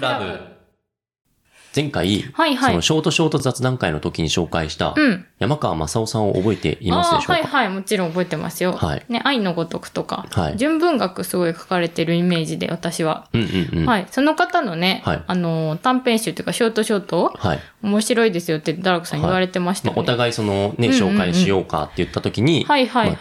クラブ。前回、はいはいそのショートショート雑談会の時に紹介した、うん。山川正夫さんを覚えていますでしょうか？はいはい、もちろん覚えてますよ。はいね、愛のごとくとか、はい純文学すごい書かれてるイメージで、私は。うんうんうん。。はいい。その方のね、はいあのー、短編集というか、ショートショート、はい。面白いですよって、ダラクさん言われてましたよね。まあお互いそのね、紹介しようかって言った時に、ち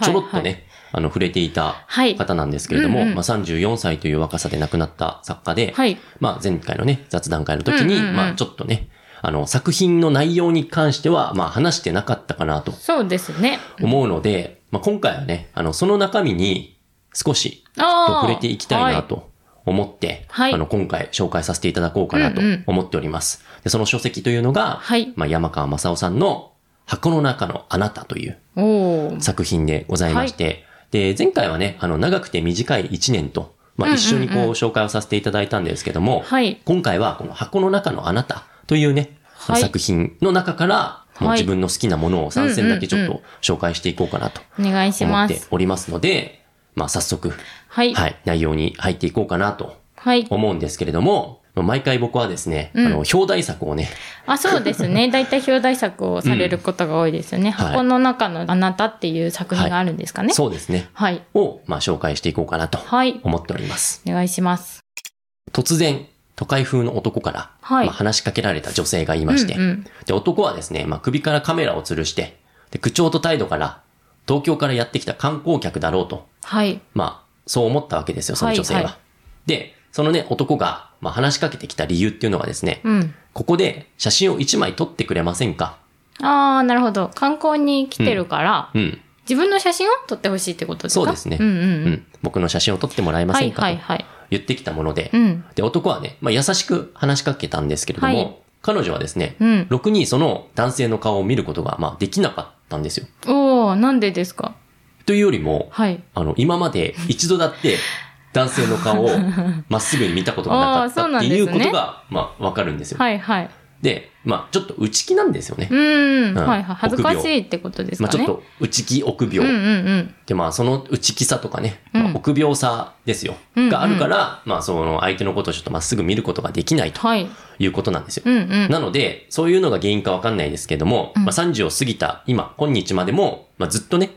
ょろっとね、あの、触れていたはい。方なんですけれども、うんうんまあ34歳という若さで亡くなった作家で、はい。まあ前回のね、雑談会の時に、うんうんうんまあちょっとね、あの、作品の内容に関しては、まあ話してなかったかなとそうですね。思うので、まあ今回はね、あの、その中身に少し。触れていきたいなはと思って、はいあの、今回紹介させていただこうかなとうんうん思っております。で、その書籍というのが、はいまあ山川正夫さんの箱の中のあなたという作品でございまして、で、前回はね、あの、長くて短い1年と、まあ一緒にこう紹介をさせていただいたんですけども、はい。今回はこの箱の中のあなたというね、はい作品の中から、もうはい自分の好きなものを3選だけちょっと紹介していこうかなとお願いし思ってます。おりますので、まあ早速、はい。はい、内容に入っていこうかなとはい。思うんですけれども、まあ毎回僕はですね、うんあの、表題作をね、あ、そうですね。大体表題作をされることが多いですよね。はい箱の中のあなたっていう作品があるんですかね。そうですね、はい。を、まあ紹介していこうかなとはい。思っております。お願いします。突然、都会風の男から、はいまあ、話しかけられた女性がいまして、うんうんで、男はですね、まあ、首からカメラを吊るして、で、口調と態度から、東京からやってきた観光客だろうと、はい。まあ、そう思ったわけですよ、その女性は。はいはいで、そのね、男が、まあ、話しかけてきた理由っていうのがですね、うん。ここで写真を一枚撮ってくれませんか？ああ、なるほど。観光に来てるから、うん。自分の写真を撮ってほしいってことですか？そうですねうんうんううん。ん。僕の写真を撮ってもらえまはいせんか？とはいはい。言ってきたもので、うん。で、男はね、まあ、優しく話しかけたんですけれども、はい彼女はですね、うん。ろくにその男性の顔を見ることが、まあ、できなかったんですよ。おー、なんでですか？というよりも、はい。あの、今まで一度だって男性の顔を まっすぐに見たことがなかったっていうことが、まあ、わかるんですよ。はいはい。で、まあ、ちょっと内気なんですよねう。ーん。うんはいはい。恥ずかしいってことですまあ、かね。ちょっと内気臆うんう病。んうん。で、まあ、その内気さとかね、まあうん臆病さですよ。があるから、まあ、その相手のことをちょっとまっすぐ見ることができないとはい。いうことなんですよ。うんうん。なので、そういうのが原因かわかんないですけども、うんまあ、30を過ぎた今、今日までも、まあ、ずっとね、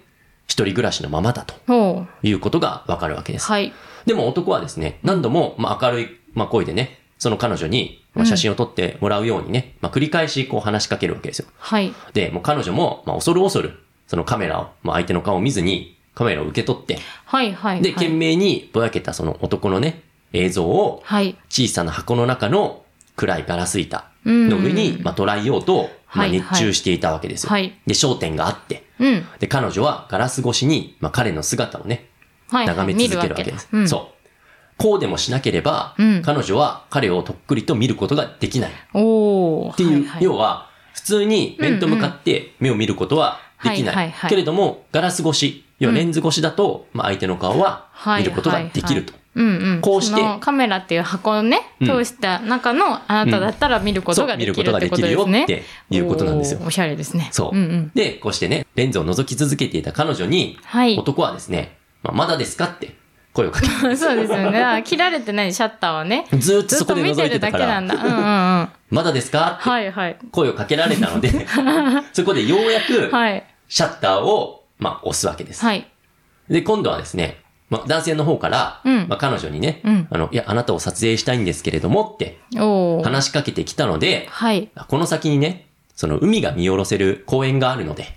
一人暮らしのままだと。いうことがわかるわけです。はい。でも男はですね、何度も、まあ、明るい、まあ、声でね、その彼女に、まあ、写真を撮ってもらうようにね、まあ、繰り返しこう話しかけるわけですよ。はい。で、もう彼女も、まあ、恐る恐る、そのカメラを、まあ、相手の顔を見ずに、カメラを受け取って、はいはい。で、はい懸命にぼやけたその男のね、映像を、はい。小さな箱の中の暗いガラス板うんの上に、まあ、捉えようと、まあ、はい熱中していたわけですよ。はいで、焦点があって、うん。で、彼女はガラス越しに、まあ、彼の姿をね、はい。眺め続けるわけです。うん。そう。こうでもしなければ、うん彼女は彼をとっくりと見ることができない。っ。ていう、はいはい要は、普通に面と向かって目を見ることはできないけれども、ガラス越し、要はレンズ越しだと、まあ、相手の顔は見ることができると。うんうん。こうしてカメラっていう箱をね、うん通した中のあなただったら見ることができるってことができる。よっていうことなんですよおしゃれですね。そう。うんうん。で、こうしてね、レンズを覗き続けていた彼女に、はい。男はですね、まあ、まだですかって声をかけ そうですよね。あ切られてないシャッターはね。ずーっとそこで覗い見てるだてたから、けなんだ。うんうんうん。まだですかってはいはい。声をかけられたので、そこでようやく、はい。シャッターを、まあ、押すわけです。はい。で、今度はですね、まあ、男性の方から、うんまあ、彼女にね、うんあの、いや、あなたを撮影したいんですけれどもって。話しかけてきたので、はい。この先にね、その海が見下ろせる公園があるので、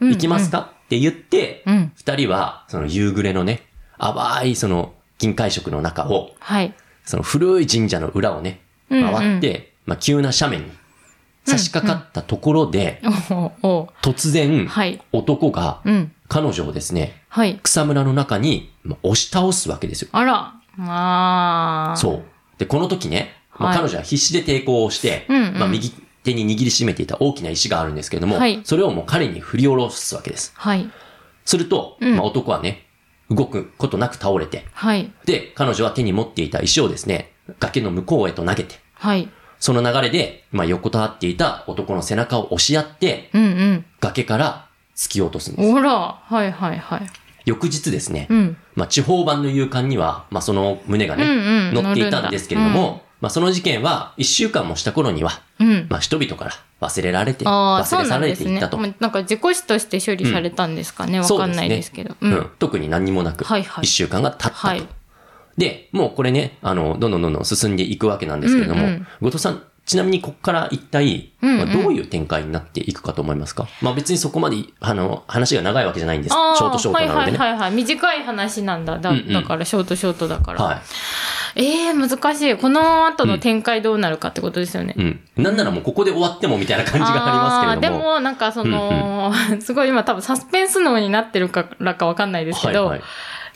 うん行きますか、って言って、うん。二人は、その夕暮れのね、淡いその銀灰色の中を、はい。その古い神社の裏をね、うんうん回って、まあ、急な斜面に差し掛かったところで、おーおー突然、はい。男がうん。彼女をですね、はい。草むらの中にまあ押し倒すわけですよ。あら。まあ。そう。で、この時ね、まあ、はい彼女は必死で抵抗をして、うんうんまあ、右手に握りしめていた大きな石があるんですけれども、はいそれをもう彼に振り下ろすわけです。はい。すると、うんまあ、男はね、動くことなく倒れて、はい。で、彼女は手に持っていた石をですね、崖の向こうへと投げて、はい。その流れで、まあ、横たわっていた男の背中を押し合って、うんうん。崖から突き落とすんです。おら。はいはいはい。翌日ですね、うん。まあ、地方版の勇敢には、まあ、その胸がね、うんうん乗っていたんですけれども、まあその事件は一週間もした頃には、うん。まあ人々から忘れられて、忘れ去られていったと。。もうなんか自己死として処理されたんですかね。わ、かんないですけど。そううん特に何にもなく、はいはい一週間が経ったと。はいで、もうこれね、あの、どんどんどんどん進んでいくわけなんですけれども、うんうん後藤さん、ちなみにここから一体、うんうんまあ、どういう展開になっていくかと思いますか？まあ別にそこまで、あの、話が長いわけじゃないんです。ショートショートなのでね。はいはいはいはい。短い話なんだ。だうんうんだから、ショートショートだから。はい。ええ難しい。この後の展開どうなるかってことですよね。うん。なんならもうここで終わってもみたいな感じがありますけれども。でも、なんかその、すごい今多分サスペンス脳になってるからかわかんないですけど、はいはい。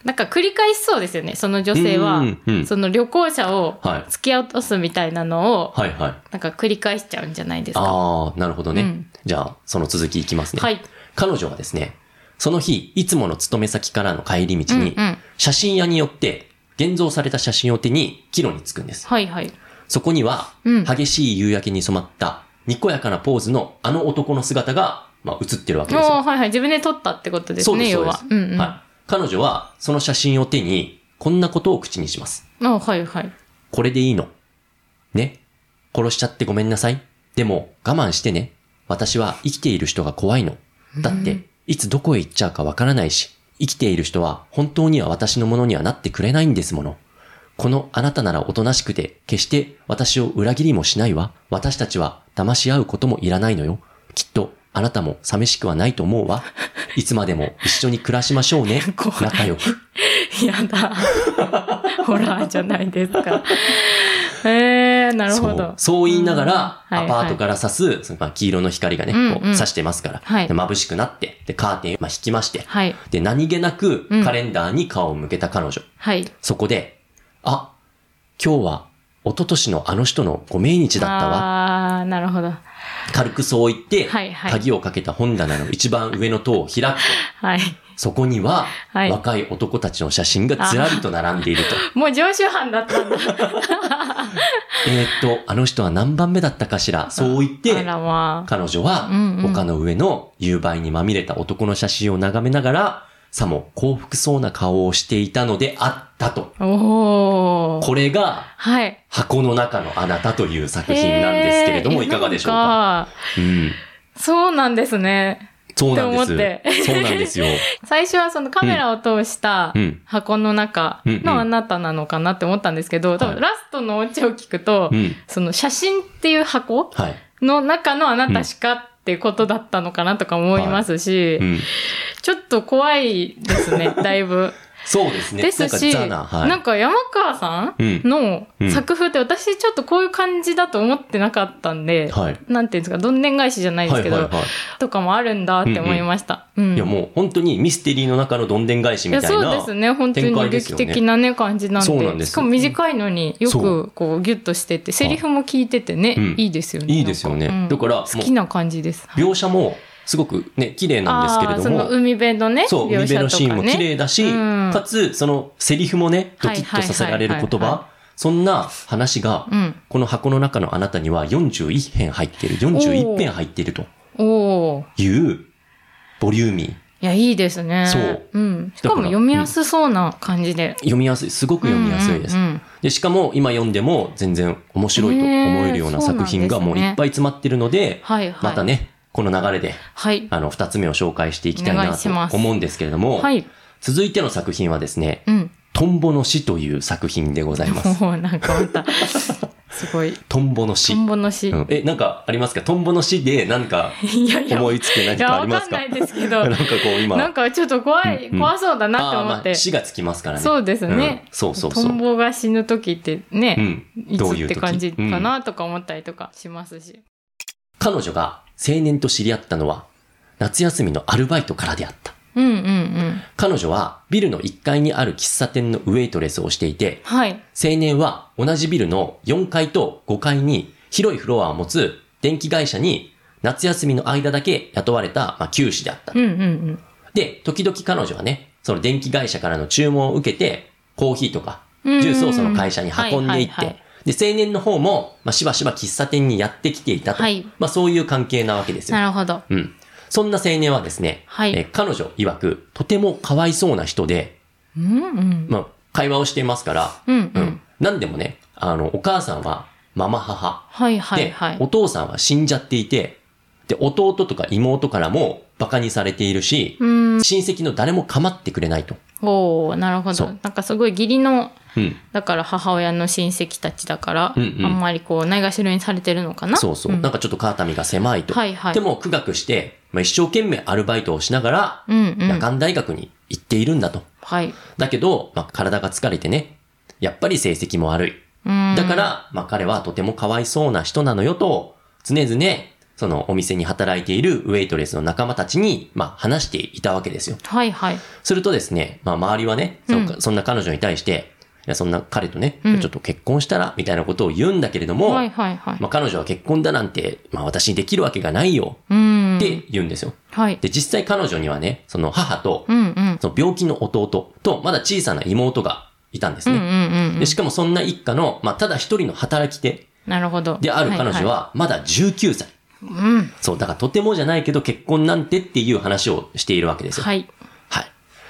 なんか繰り返しそうですよね。その女性はうんうんうん、その旅行者をはい突き落とすみたいなのを、はいはい。なんか繰り返しちゃうんじゃないですか。ああ、なるほどね。うんじゃあ、その続きいきますね。はい。彼女はですね、その日、いつもの勤め先からの帰り道に、うんうん写真屋によって、現像された写真を手に、帰路に着くんです。はいはい。そこには、うん激しい夕焼けに染まった、にこやかなポーズのあの男の姿が、まあ、映ってるわけですよ。はいはい。自分で撮ったってことですね、す、そう要はです。。うんうん。はい。彼女は、その写真を手に、こんなことを口にします。あはいはい。これでいいの？ね？殺しちゃってごめんなさい？でも、我慢してね。私は生きている人が怖いの。だって、いつどこへ行っちゃうかわからないし、生きている人は本当には私のものにはなってくれないんですもの。このあなたならおとなしくて、決して私を裏切りもしないわ。私たちは騙し合うこともいらないのよ。きっと、あなたも寂しくはないと思うわ。いつまでも一緒に暮らしましょうね 仲良く。やだ。ホラーじゃないですか。えー、なるほどそう。。そう言いながら、うんアパートから差す、そのまあ黄色の光がね、うんうんこう差してますから、はいで眩しくなって、で、カーテンをまあ引きまして、はい。で、何気なくうんカレンダーに顔を向けた彼女。はい。そこで、あ、今日は、一昨年のあの人のご命日だったわ。あー、なるほど。軽くそう言って、はいはい鍵をかけた本棚の一番上の塔を開くと、はい。そこには、はい若い男たちの写真がずらりと並んでいると。もう常習犯だったんだ。えーっと、あの人は何番目だったかしら？そう言って、まあ。彼女はうんうん丘の上の夕映にまみれた男の写真を眺めながら、さも幸福そうな顔をしていたのであったと。これがはい。箱の中のあなたという作品なんですけれども、いかがでしょうか？うん。そうなんですね。そうなんです。って思ってそうなんですよ。最初はそのカメラを通したうん箱の中のあなたなのかなって思ったんですけど、多はい分ラストのオチを聞くと、うん。その写真っていう箱はい。の中のあなたしかっていうことだったのかなとか思いますし、うん。ちょっと怖いですね、だいぶ。そうですね。ですし、なんかザな、はい。なんか山川さうんんのうん作風って私ちょっとこういう感じだと思ってなかったんで、はい。なんていうんですか、どんでん返しじゃないですけど、はいはいはいとかもあるんだって思いました。うんいやもう本当にミステリーの中のどんでん返しみたいな。そうですね。本当に劇的なね、感じなんで。そうなんですしかも短いのによそくこうギュッとしてて、セリフも聞いててね、うんいいですよね。いいですよねだから好きな感じです。描写もすごくね、綺麗なんですけれども。海辺のね、そう、海辺の。シーンも綺麗だし、うんかつ、そのセリフもね、ドキッとさせられる言葉、そんな話が、うん。この箱の中のあなたには41編入っている、41編入っていると。いう、ボリューミー。いや、いいですね。そううん。しだかも読みやすそうな感じで。読みやすい、すごく読みやすいです。うんうんうんで、しかも今読んでも全然面白いと思えるような作品がもういっぱい詰まってるので、はいはい。また。ね、この流れで、はい。あの、二つ目を紹介していきたいないと思うんですけれども、はい。続いての作品はですね、うん。トンボの死という作品でございます。もうなんかまた、すごい。トンボの死。トンボの死。うんえ、なんかありますか？トンボの死でなんか いやいや。思いつく何いや、かありますか？わかんないですけど なん、かこう今。なんかちょっと怖い、うんうん怖そうだなって思って。死がつきますからね。そうですねうん。そうそうそうトンボが死ぬ時ってうね、ん。いつどういう時？って感じかうんなとか思ったりとかしますし。彼女が青年と知り合ったのは夏休みのアルバイトからであった。うんうんうん。彼女はビルの1階にある喫茶店のウェイトレスをしていて、はい。青年は同じビルの4階と5階に広いフロアを持つ電気会社に夏休みの間だけ雇われた、まあ、教師であったう。んうんうん。で、時々彼女はね、その電気会社からの注文を受けて、コーヒーとか、ジうんュースをその会社に運んでいって、で、青年の方も、まあ、しばしば喫茶店にやってきていたと。はいまあ、そういう関係なわけですよ。なるほど。うん。そんな青年はですね、はいえー彼女曰く、とてもかわいそうな人で、うんうん。まあ、会話をしていますから、うんうん。何でもね、あの、お母さんはママ母。はいはいで、はい。お父さんは死んじゃっていて、で、弟とか妹からも馬鹿にされているし、うん。親戚の誰も構ってくれないと。おーなるほど。なんかすごい義理の、うん。だから母親の親戚たちだから、うんうんあんまりこう、ないがしろにされてるのかな？そうそう。んなんかちょっと肩身が狭いと。はいはいでも苦学して、まあ、一生懸命アルバイトをしながら、うんうん。夜間大学に行っているんだと。はい。だけど、まあ、体が疲れてね、やっぱり成績も悪い。うん。だから、まあ、彼はとてもかわいそうな人なのよと、常々、そのお店に働いているウェイトレスの仲間たちに、まあ、話していたわけですよ。はいはい。するとですね、まあ、周りはね、そうんそんな彼女に対して、いや、そんな彼とね、うんちょっと結婚したら、みたいなことを言うんだけれども、はいはいはい。まあ、彼女は結婚だなんて、まあ、私にできるわけがないよ、うん。って言うんですよ。はい。で、実際彼女にはね、その母とう、んうん。その病気の弟と、まだ小さな妹がいたんですうんうね。んうんうん。で、しかもそんな一家の、まあ、ただ一人の働き手なるほど。である彼女は、まだ19歳。うん。そう、だからとてもじゃないけど結婚なんてっていう話をしているわけですよ。はい。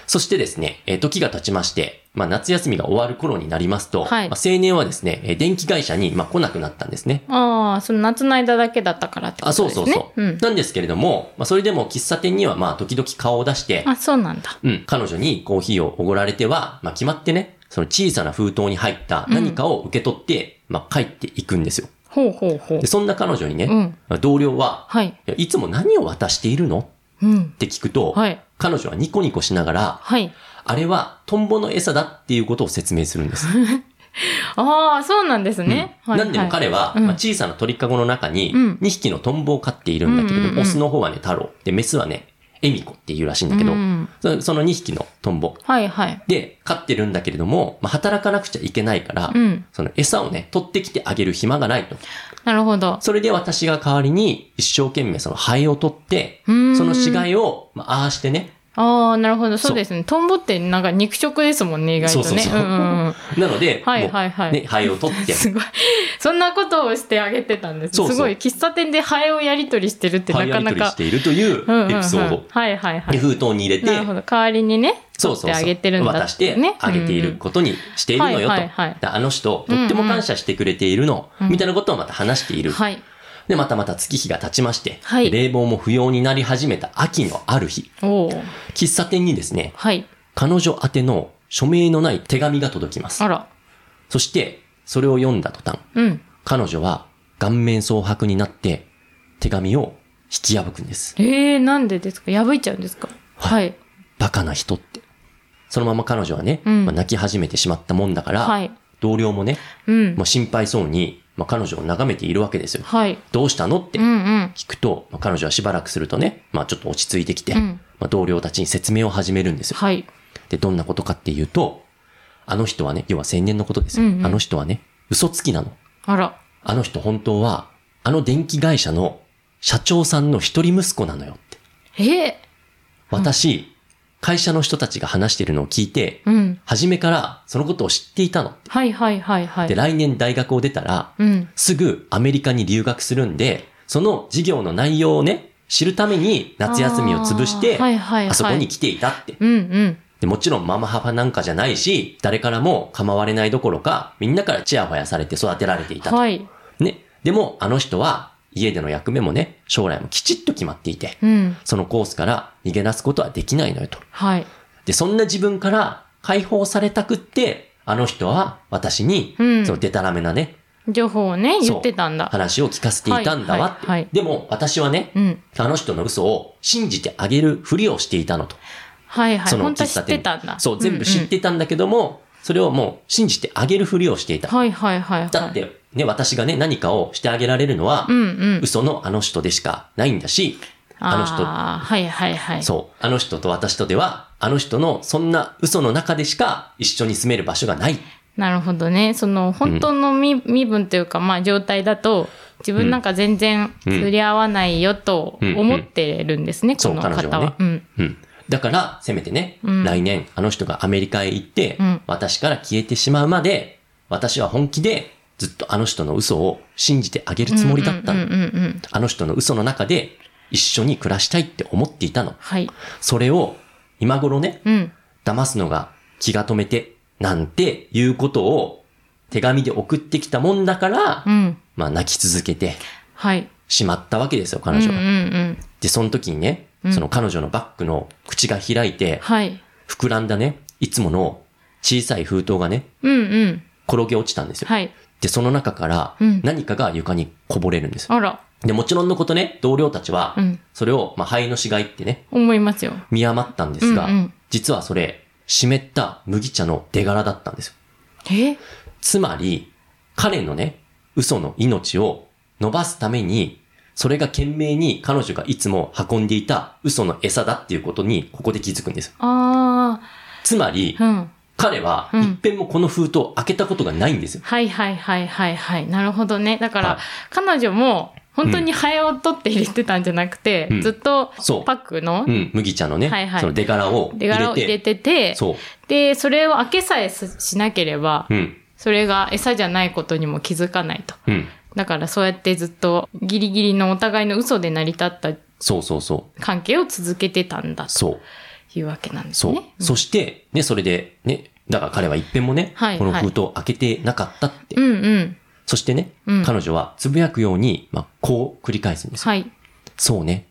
はい。そしてですね、えー時が経ちまして、まあ、夏休みが終わる頃になりますと、はいまあ、青年はですね、えー電気会社に、まあ、来なくなったんですね。ああ、その夏の間だけだったからってこあ、とですね。そうそうそう。うん。なんですけれども、まあ、それでも喫茶店には、まあ、時々顔を出して、あ、そうなんだ。うん、彼女にコーヒーをおごられては、まあ、決まってね、その小さな封筒に入った何かを受け取って、まあ、帰っていくんですよ。ほうほうほうで、。そんな彼女にね、うん同僚は、はい。いつも何を渡しているの？うんっ。て聞くと、はい。彼女はニコニコしながら、はい。あれはトンボの餌だっていうことを説明するんです。ああ、そうなんですね。はいうんなんでも彼は、うんまあ、小さな鳥かごの中にうん2匹のトンボを飼っているんだけれど、うんオスの方はね、太郎。で、メスはね、エミコっていうらしいんだけど、うんそその2匹のトンボはいはい。で飼ってるんだけれども、まあ、働かなくちゃいけないから、うん。その餌をね、取ってきてあげる暇がないと。なるほど。それで私が代わりに一生懸命そのハエを取って、その死骸を、まあ、ああしてね、ああ、なるほど。そうですね。トンボってなんか肉食ですもんね、意外とね。そうそうそうんんうん。なので、はいはいはいね、ハエを取って、すごい。そんなことをしてあげてたんです。そうすごい。喫茶店でハエをやりとりしてるってハなかなかエやり取りし。ているというエピソード。はいはいはで、い。封筒に入れて、なるほど。代わりにね、そうそうあげてるんだ渡してねあげていることにしているのよと。はいはいはいであの人、とっても感謝してくれているの、うんみたいなことをまた話している。はい。で、またまた月日が経ちまして、はい冷房も不要になり始めた秋のある日。喫茶店にですね、はい。彼女宛ての署名のない手紙が届きます。あら。そして、それを読んだ途端、うん。彼女は顔面蒼白になって、手紙を引き破くんです。ええー、なんでですか？破いちゃうんですか？はい。バカな人って。そのまま彼女はね、うんまあ泣き始めてしまったもんだから、はい。同僚もね、うんま。あ、心配そうに、まあ、彼女を眺めているわけですよ。はい。どうしたのって。聞くと、まあ、彼女はしばらくするとね、まあ、ちょっと落ち着いてきて、うんまあ、同僚たちに説明を始めるんですよ。はい。で、どんなことかっていうと、あの人はね、要は青年のことですよ。うんうんあの人はね、嘘つきなの。あら。あの人本当は、あの電気会社の社長さんの一人息子なのよって。ええ？私、会社の人たちが話してるのを聞いて、うん。初めからそのことを知っていたの。はいはいはいはい。で、来年大学を出たら、うん。すぐアメリカに留学するんで、その授業の内容をね、知るために夏休みを潰して、あーはいはいはいあそこに来ていたって。うんうん。でもちろんママ母なんかじゃないし、誰からも構われないどころか、みんなからチヤホヤされて育てられていたと。はい。ね。でも、あの人は、家での役目もね、将来もきちっと決まっていて、うん。そのコースから逃げ出すことはできないのよと。はい。で、そんな自分から解放されたくって、あの人は私に、うんそのデタラメなね、情報をね、言ってたんだ。話を聞かせていたんだわって。はいはいはいでも、私はね、うん。あの人の嘘を信じてあげるふりをしていたのと。はいはい。その本当は知っ喫茶店てたんだ。そう、全部知っうんてたんだけども、それをもう信じてあげるふりをしていた。はいはいはいはい。だっ、て、ね、私がね、何かをしてあげられるのは、うんうん。嘘のあの人でしかないんだし、あの人、あーはいはいはい。そう、あの人と私とでは、あの人のそんな嘘の中でしか一緒に住める場所がない。なるほどね。その、本当の身,、身分というか、まあ状態だと、自分なんか全然うん釣り合わないよと思ってるんですね、そうこの方は。ねうん。うん。だから、せめてね、うん来年、あの人がアメリカへ行って、うん私から消えてしまうまで、私は本気でずっとあの人の嘘を信じてあげるつもりだったの。あの人の嘘の中で一緒に暮らしたいって思っていたの。はい。それを今頃ね、うん。騙すのが気が止めて、なんていうことを手紙で送ってきたもんだから、うん。まあ泣き続けてはい。しまったわけですよ、彼女は。で、その時にね、うんその彼女のバッグの口が開いて、はい。膨らんだね、いつもの小さい封筒がね、うんうん。転げ落ちたんですよ。はい。で、その中からうん何かが床にこぼれるんですよ。あら。で、もちろんのことね、同僚たちはう、ん。それを、まあ、灰の死骸ってね、思いますよ。見余ったんですが、うんうん実はそれ、湿った麦茶の出柄だったんですよ。え？つまり、彼のね、嘘の命を伸ばすために、それが懸命に彼女がいつも運んでいた嘘の餌だっていうことに、ここで気づくんですよ。あつまりあ。、うん。彼はうん一遍もこの封筒を開けたことがないんですよ。はいはいはいはいはい。なるほどね。だから、はい彼女も、本当にハエを取って入れてたんじゃなくて、うんずっとそうパックのうん、麦茶のね、はいはいその出柄を入出れて、柄を入れてて、そう。で、それを開けさえしなければ、うん、それが餌じゃないことにも気づかないと。うん。だからそうやってずっとギリギリのお互いの嘘で成り立ったそうそうそう。関係を続けてたんだとそう。いうわけなんですそう。ね。そして、ね、それで、ね、だから彼は一遍もね、はいこの封筒を開けてなかったって。うんうん。そしてね、うん彼女はつぶやくように、まあ、こう繰り返すんですよ。はい。そうね。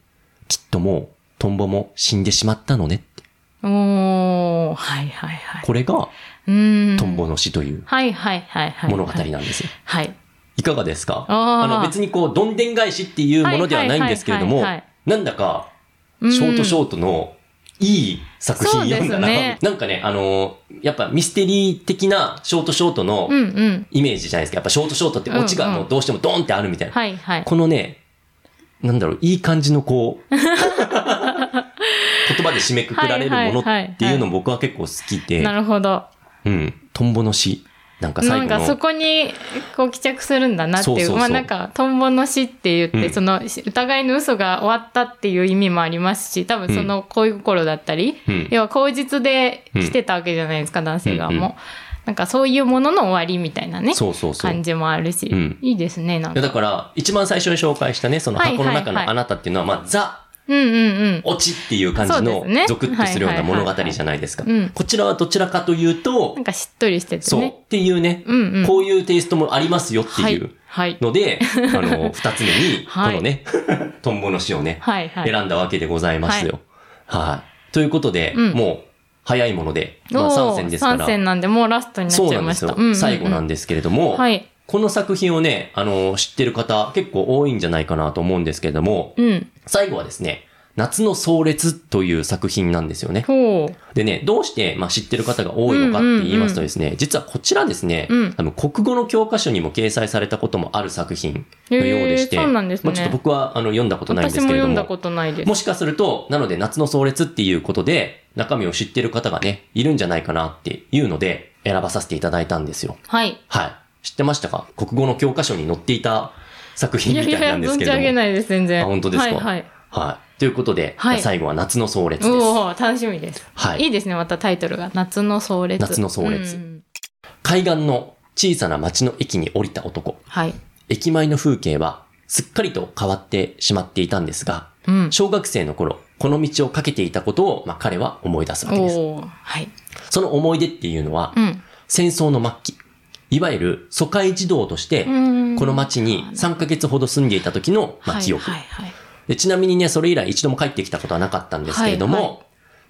きっともう、トンボも死んでしまったのねって。おー、はいはいはい。これが。トンボの死というはいはいはいはい。物語なんですよ。はい。いかがですか？あーの、別にこう、どんでん返しっていうものではないんですけれどもなんだか、うんショートショートのいい作品読んだな。ねなんかね、あのーやっぱミステリー的なショートショートの。イメージじゃないですか。やっぱショートショートってオチがもうどうしてもドーンってあるみたいな。はいはい。このね、なんだろう、いい感じのこう、言葉で締めくくられるものっていうの僕は結構好きで、なるほど。うん、トンボの詩。なんか最後なんかその、こにこう帰着するんだなっていう。まあなんか、トンボの死って言って、うんその疑いの嘘が終わったっていう意味もありますし、多分その恋心だったり、うん要は口実で来てたわけじゃないですか、男性側も。うんうんなんかそういうものの終わりみたいなね、そうそうそう。感じもあるし、うんいいですね、なんか。だから、一番最初に紹介したね、そのはい箱の中はいはいのあなたっていうのは、まあ、ザ、うんうんうん。オチっていう感じのゾクッとするような物語はいはいはいはいじゃないですかうん。こちらはどちらかというとなん、かしっとりしててそう、ね。っていうね、うんうん。こういうテイストもありますよってはいいう。はい。ので、あの、二つ目に、こはいのね、トンボの詩をね、はいはい。選んだわけでございますよ。はい。ということで、うんもう、早いもので、まあおー3戦ですから。三戦なんで、もうラストになっそうちゃました。ないんですよ。うんうんうん最後なんですけれども、はい。この作品をね、あの、知ってる方結構多いんじゃないかなと思うんですけれども、うん。最後はですね、夏の壮烈という作品なんですよね。でね、どうして、まあ、知ってる方が多いのかって言いますとですね、実はこちらですね、うん多分国語の教科書にも掲載されたこともある作品のようでして、へーねまあ、ちょっと僕はあの読んだことないんですけれども、読んだことないです。もしかすると、なので夏の壮烈っていうことで、中身を知ってる方がね、いるんじゃないかなっていうので、選ばさせていただいたんですよ。はい。はい。知ってましたか？国語の教科書に載っていた作品みたいいやいや、存じなんですけれども。上げないです、全然。あ本当ですか？はいはい。はい。ということで、はい最後は夏の壮烈です。おお楽しみです。はいいいですね、またタイトルが。夏の壮烈。夏の壮烈うん海岸の小さな町の駅に降りた男。はい。駅前の風景はすっかりと変わってしまっていたんですが、うん。小学生の頃、この道をかけていたことを、まあ、彼は思い出すわけです。はい。その思い出っていうのは、うん。戦争の末期、いわゆる疎開児童として、うんこの町に3ヶ月ほど住んでいた時の、まあ、記憶。はいはいはい。でちなみにね、それ以来一度も帰ってきたことはなかったんですけれども、はいは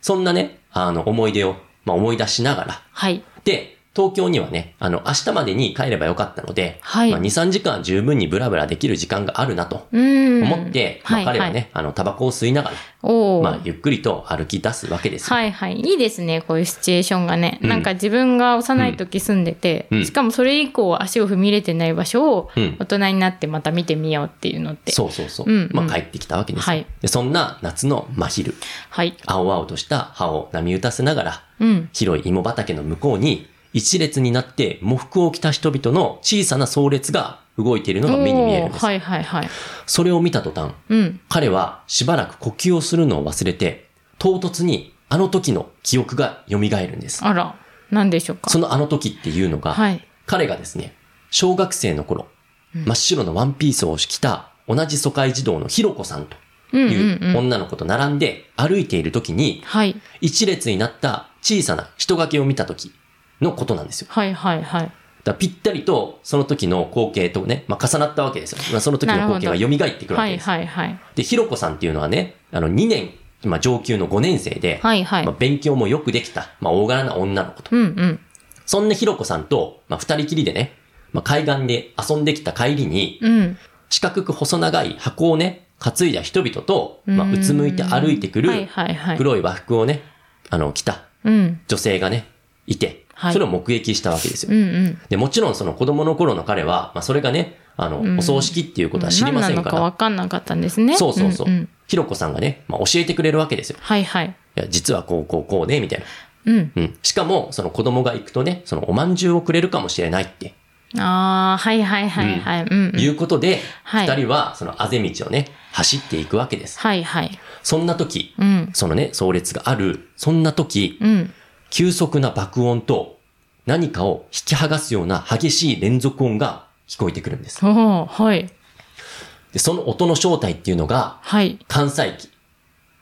そんなね、あの、思い出を、まあ、思い出しながら、はい。で、東京にはね、あの、明日までに帰ればよかったので、はいまあ、2、3時間十分にブラブラできる時間があるなとうん。思って、まあ、彼はね、いい、あの、タバコを吸いながら、おお、まあ、ゆっくりと歩き出すわけですよ。はいはい。いいですね、こういうシチュエーションがね。うんなんか自分が幼い時住んでて、うんしかもそれ以降足を踏み入れてない場所をうん大人になってまた見てみようっていうのって。そうそうそう。うんうんまあ、帰ってきたわけですよ、はいで。そんな夏の真昼、はい。青々とした葉を波打たせながら、うん。広い芋畑の向こうに、一列になって喪服を着た人々の小さな壮列が動いているのが目に見えるんです。はいはいはい。それを見た途端、うん。彼はしばらく呼吸をするのを忘れて、唐突にあの時の記憶が蘇るんです。あら、なんでしょうか？そのあの時っていうのが、はい。彼がですね、小学生の頃、真っ白のワンピースを着た同じ疎開児童のひろこさんとうんいう女の子と並んで歩いている時に、はい。一列になった小さな人影を見た時のことなんですよ。はいはいはい。だぴったりとその時の光景とね、まあ、重なったわけですよ。まあ、その時の光景が蘇ってくるわはいけです。はいはい。で、ひろこさんっていうのはね、あの、2年、まあ、上級の5年生で、はいはいまあ、。勉強もよくできた、まあ、大柄な女の子と。うんうん。そんなひろこさんと、まあ、二人きりでね、まあ、海岸で遊んできた帰りに、うん。四角く細長い箱をね、担いだ人々と、まあ、うつむいて歩いてくはいる、はいはい。黒い和服をね、あの、着たうん。女性がね、いて、はいそれを目撃したわけですよ。うんうん。で、もちろんその子供の頃の彼は、まあ、それがね、あの、お葬式っていうことは知りませんか何なのかわら、かんなかったんですね。そうそうそう。んんひろこさんがね、まあ、教えてくれるわけですよ。はいはい。いや、実はこうこうこうで、みたいな。うん。うん。しかも、その子供が行くとね、そのお饅頭をくれるかもしれないってああ、はいはいはいはい。うんうん。いうことで、はい二人はそのあぜ道をね、走っていくわけです。はいはい。そんな時、うん。そのね、葬列がある、そんな時、うん。急速な爆音と何かを引き剥がすような激しい連続音が聞こえてくるんです。はい。で、その音の正体っていうのが、はい。関西機。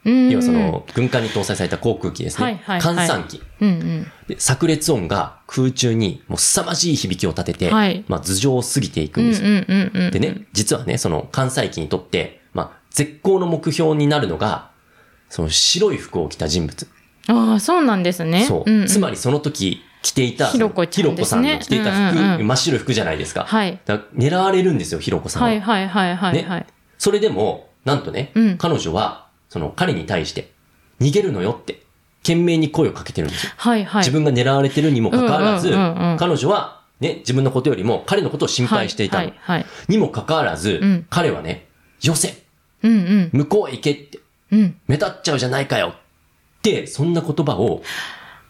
うん。要はその、軍艦に搭載された航空機ですね。はいはいはい換算機。うんうん。で、炸裂音が空中にもう凄まじい響きを立てて、はいまあ頭上を過ぎていくうんんですよ。うんうんうん。でね、実はね、その関西機にとって、まあ、絶好の目標になるのが、その白い服を着た人物。ああ、そうなんですね。そう。んんつまりその時着ていた、ひろこちゃんですねさんの着ていた服、うんうんうん真っ白い服じゃないですか。はい。狙われるんですよ、ひろこさんは。はいはいはいはいねはい。それでも、なんとね、うん彼女は、その彼に対して、逃げるのよって、懸命に声をかけてるんですよ。はいはい。自分が狙われてるにもかかわらず、うんうんうんうん彼女は、ね、自分のことよりも彼のことを心配していたの。はいはい。にもかかわらず、うん彼はね、よせうんうん。向こうへ行けって、うん。目立っちゃうじゃないかよそんな言葉を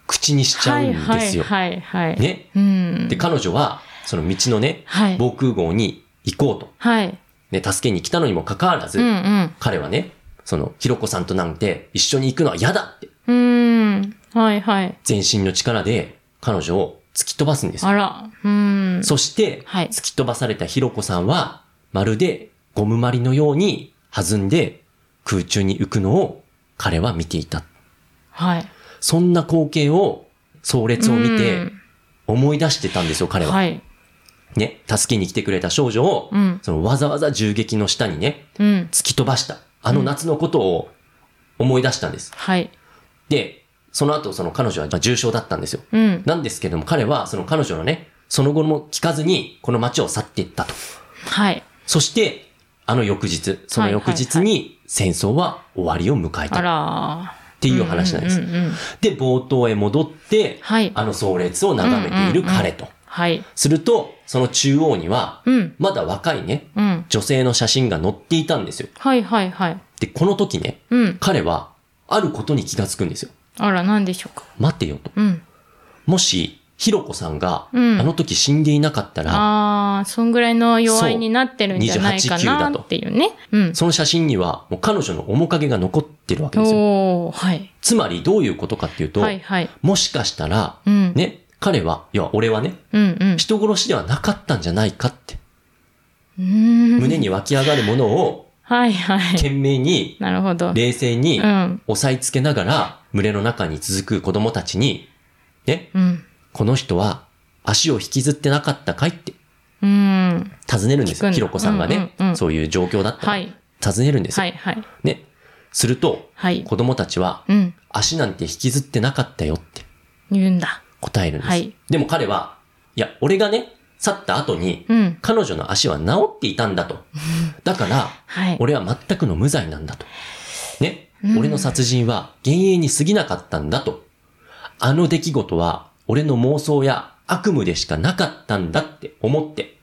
口にしちゃうんですよ。はいはいはい。。ね？うん。で、彼女は、その道のね、はい防空壕に行こうと。はい。ね、助けに来たのにもかかわらず、うんうん。彼はね、その、ひろこさんとなんて一緒に行くのは嫌だって、うーん。はいはい。全身の力で彼女を突き飛ばすんですよ。あら。うーん。そして、はい突き飛ばされたひろこさんは、まるでゴムまりのように弾んで空中に浮くのを彼は見ていた。はい。そんな光景を、壮烈を見うてん、思い出してたんですよ、彼は。はい。ね、助けに来てくれた少女を、うんそのわざわざ銃撃の下にね、うん。突き飛ばした。あの夏のことを思い出したんです。はい。で、その後その彼女はまあ重傷だったんですよ。うん。なんですけれども彼はその彼女のね、その後も聞かずにこの街を去っていったと。はい。そして、あの翌日、その翌日に戦争は終わりを迎えたあっら。ていう話なんです。で、冒頭へ戻って、はいあの壮烈を眺めている彼と。はい。すると、その中央には、うん。まだ若いね、うん。女性の写真が載っていたんですよ。はいはいはい。で、この時ね、うん。彼は、あることに気がつくんですよ。あら、なんでしょうか。待てよと。うん。もし、ひろこさんが、うんあの時死んでいなかったら、ああ、そんぐらいの弱いになってるんじゃないかそう28 9だとなっていうね。うん。その写真には、もう彼女の面影が残ってるわけですよ。はい。つまり、どういうことかっていうと、はいはい。もしかしたら、うん。ね、彼は、いや、俺はね、うんうん。人殺しではなかったんじゃないかって。胸に湧き上がるものを、はいはい。懸命に、なるほど。冷静にう、ん。押さえつけながら、群れの中に続く子供たちに、ね、うん。この人は足を引きずってなかったかいってうん。尋ねるんですよ。ひろこさんがね、うんうんうんそういう状況だったら、はい尋ねるんですよ。はいはい。ね。すると、はい。子供たちは、うん。足なんて引きずってなかったよって言うんだ。答えるんです。はいでも彼は、いや、俺がね、去った後に、うん。彼女の足は治っていたんだと。だから、はい。俺は全くの無罪なんだと。ね。うん俺の殺人は幻影に過ぎなかったんだと。あの出来事は俺の妄想や悪夢でしかなかったんだって思って、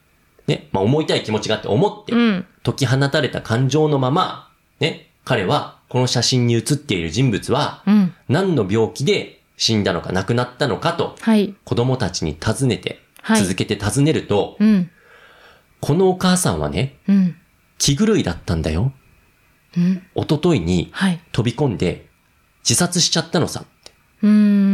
ね。まあ思いたい気持ちがあって思ってう、ん。解き放たれた感情のまま、ね。彼はこの写真に写っている人物はうん。何の病気で死んだのか亡くなったのかとはい。子供たちに尋ねて、はい続けて尋ねると、うん。このお母さんはね、うん。気狂いだったんだよ。うん。一昨日にはい。飛び込んで自殺しちゃったのさ。うー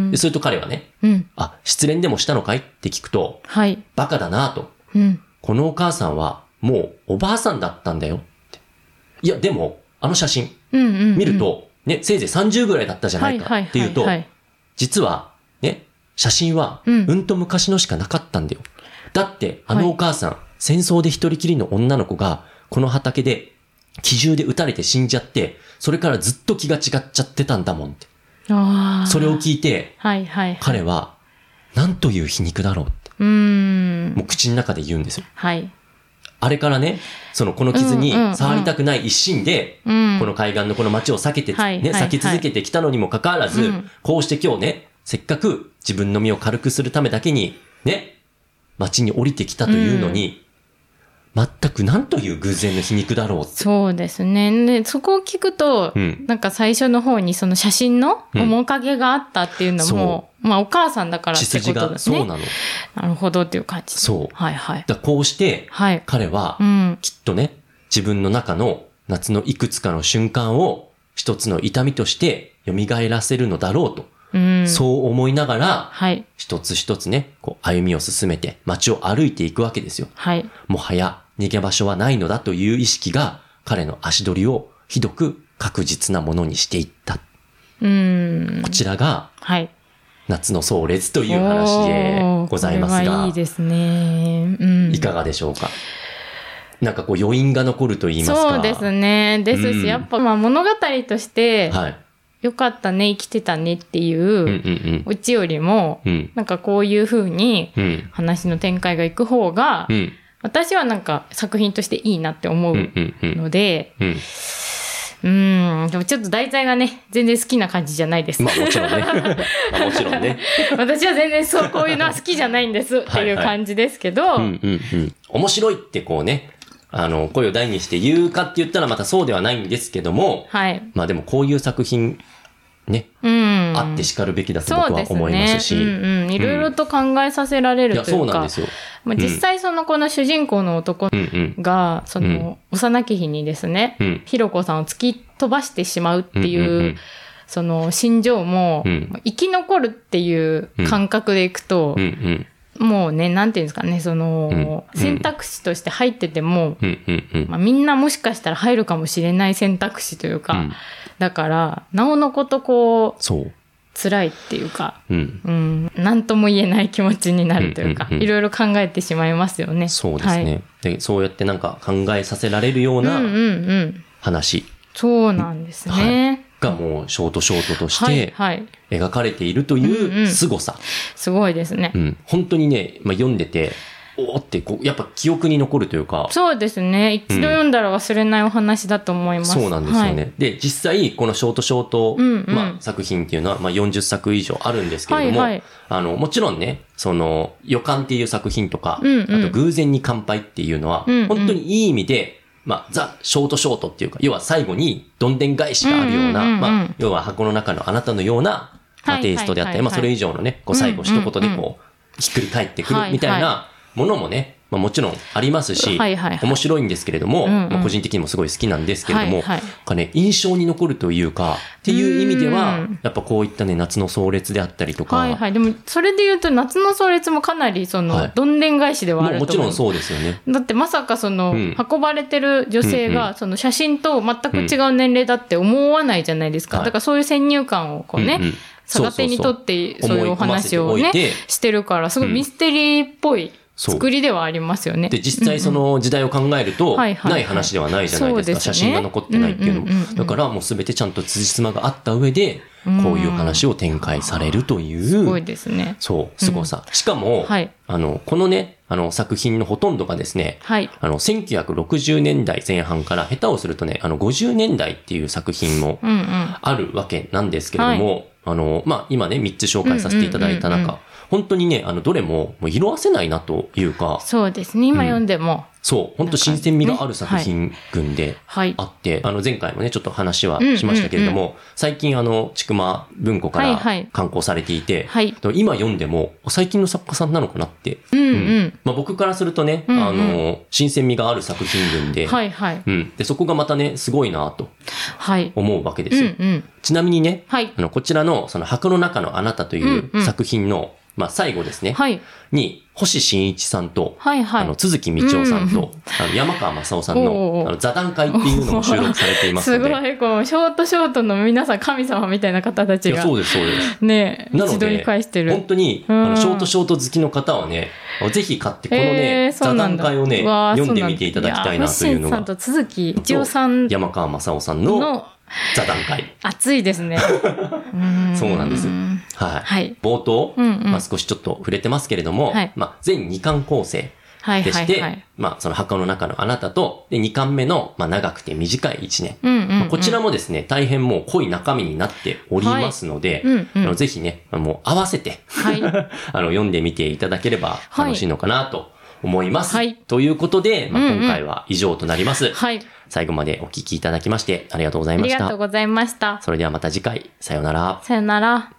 んで、。すると彼はね、うん。あ、失恋でもしたのかいって聞くと、はい。バカだなと。うん。このお母さんはもうおばあさんだったんだよって。いや、でも、あの写真うんうんうん。見ると、ね、せいぜい30ぐらいだったじゃないかっていうとはいはいはいはい、実は、ね、写真は、うんうんと昔のしかなかったんだよ。だって、あのお母さん、戦争で一人きりの女の子が、この畑で、気銃で撃たれて死んじゃって、それからずっと気が違っちゃってたんだもんって。それを聞いて、はいはいはい。彼は、なんという皮肉だろうって、う。もう口の中で言うんですよ。はい。あれからね、そのこの傷にうんうんうん触りたくない一心で、うん。この海岸のこの街を避けて、ね、はいはい避け続けてきたのにもかかわらず、うんこうして今日ね、せっかく自分の身を軽くするためだけに、ね、街に降りてきたというのに、全くなんという偶然の皮肉だろうって。そうですね。で、そこを聞くと、うんなんか最初の方にその写真の面影があったっていうのも、まあお母さんだからってことですね。そうなの。なるほどっていう感じ。そうはいはい。だこうして、はい。彼はう、ん。きっとね、自分の中の夏のいくつかの瞬間を一つの痛みとして蘇らせるのだろうと、うん。そう思いながら、はい。一つ一つね、こう歩みを進めて街を歩いていくわけですよ。はい。もはや逃げ場所はないのだという意識が彼の足取りをひどく確実なものにしていった。うんこ。ちらがはい。夏の壮烈という話でございますがはいい、ですね。うん。いかがでしょうか？なんかこう余韻が残ると言いますか。そうですね。ですし、うんやっぱまあ物語として、はい。よかったね、生きてたねっていうんううんオチよりも、うん。うん。なんかこういう風にうん。話の展開がいく方がう、ん。私はなんか作品としていいなって思うん。う。うんうん。ので、うん。うん、でもちょっと題材がね、全然好きな感じじゃないです。まあもちろんね。まあもちろんね。私は全然そう、こういうのは好きじゃないんですっていう感じですけど、うんうんうん。面白いってこうね、あの、声を大にして言うかって言ったらまたそうではないんですけども、はい。まあでもこういう作品、ね、うん。あって叱るべきだと僕は思いますし。ね。うんうん。いろいろと考えさせられるといううなんで、すよ。まあ、実際そのこの主人公の男。が、その、幼き日にですね、うん。ひろこさんを突き飛ばしてしまうっていう、うんうんうんその心情も、うん生き残るっていう感覚でいくと。もうね、なんていうんですかね、その、うん選択肢として入ってても。まあ、みんなもしかしたら入るかもしれない選択肢というか、うんだから、なおのことこう。辛いっていうか、うん。うん、なんとも言えない気持ちになるというか、うんうんうんいろいろ考えてしまいますよね。そうですね、で。そうやってなんか考えさせられるようはい。うんうんなうん。話そうなんですね。がもうショートショートとしはい、てはい。描かれているというんううん凄さ。すごいですね。うん。本当にね、まあ、読んでて、おーってこう、やっぱ記憶に残るというか、そうですね。一度読んだら忘れないお話だと思います。そうなんですよね。はい。で、実際、このショートショート、うんうん。まあ、作品っていうのは、まあ、40作以上あるんですけれども、はいはい。あの、もちろんね、その、予感っていう作品とか、うんうん。あと、偶然に乾杯っていうのは、うんうん。本当にいい意味で、まあ、ザ・ショートショートっていうか、要は最後にどんでん返しがあるような、うんうんうんうん。まあ、要は箱の中のあなたのような、まあはいテイストであったり、まあ、それ以上のね、こう、最後一言でうんうんこう、ひっくり返ってくるはいみたい。なものもね、まあ、もちろんありますし、はいはいはい。面白いんですけれども、うんうん。まあ、個人的にもすごい好きなんですけれども、はいはい。ね、印象に残るというか、っていう意味ではうん、やっぱこういったね、夏の壮烈であったりとか、はいはい。でも、それで言うと、夏の壮烈もかなり、その、はい。どんでん返しではあると。もちろんそうですよね。だってまさかその、うん。運ばれてる女性うんうが、その写真と全く違う年齢だって思わないじゃないですか。はい。だからそういう先入観をこうね、うんうん。逆手にとってそういうお話をねして。るから、すごいミステリーっぽい作りではありますよね。で、実際その時代を考えると、ない話ではないじゃないですか。ね写真が残ってないっていうのもうんうんうんうん。だからもうすべてちゃんと辻褄があった上で、うんこういう話を展開されるとい、すごいうですね。そう、凄さ。しかも、はいあの、このね、あの、作品のほとんどがですね、はい。あの、1960年代前半から下手をするとね、あの、50年代っていう作品もうんうん。あるわけなんですけれども、あの、まあ、今ね、3つ紹介させていただいた中、うんうんうんうん本当にね、あの、どれも、もう色あせないなというか、そうですね。今読んでも。そう、本当新鮮味がある作品群ではい。あって、あの、前回もね、ちょっと話はしましたけれども、最近あの、ちくま文庫からはいはい刊行されていて、はい。今読んでも、最近の作家さんなのかなって。うんうん。まあ、僕からするとね、うんうんあの、新鮮味がある作品群で、はいはい。うん。で、そこがまたね、すごいなとはい。思うわけでうすよ。んうん。ちなみにね、はい。あの、こちらの、その箱の中のあなたといううんうん作品の、まあ、最後ですね。はい。に、星新一さんと、はいはい。あの、鈴木道夫さんと、あの山川正夫さんのあの座談会っていうのも収録されていますすので。ごい、こう、ショートショートの皆さん神様みたいな方たちが。そうです、そうです。ねなの一度にで、返してる。本当に、あうんの、ショートショート好きの方はね、ぜひ買って、このえね、ーそ座談会をね、読んでみていただきたいなというのが、さんと鈴木一夫さん山川正夫さんのの 座談会。熱いですね。そうなんですんはい。はい冒頭、うんうんまあ、少しちょっと触れてますけれども、はいまあ、全2巻構成はいでして。まあ、その墓の中のあなたと、で、2巻目の、まあ、長くて短い1年。うんうんうんまあこちらもですね、大変もう濃い中身になっておりますので、うんうんあのぜひね、もう合わせて、はい。あの、読んでみていただければ楽しいのかなと思います。はいということで、まあ、今回は以上となります。はい。最後までお聞きいただきましてありがとうございありました。がとうございました。それではまた次回、さようなら。さよなら。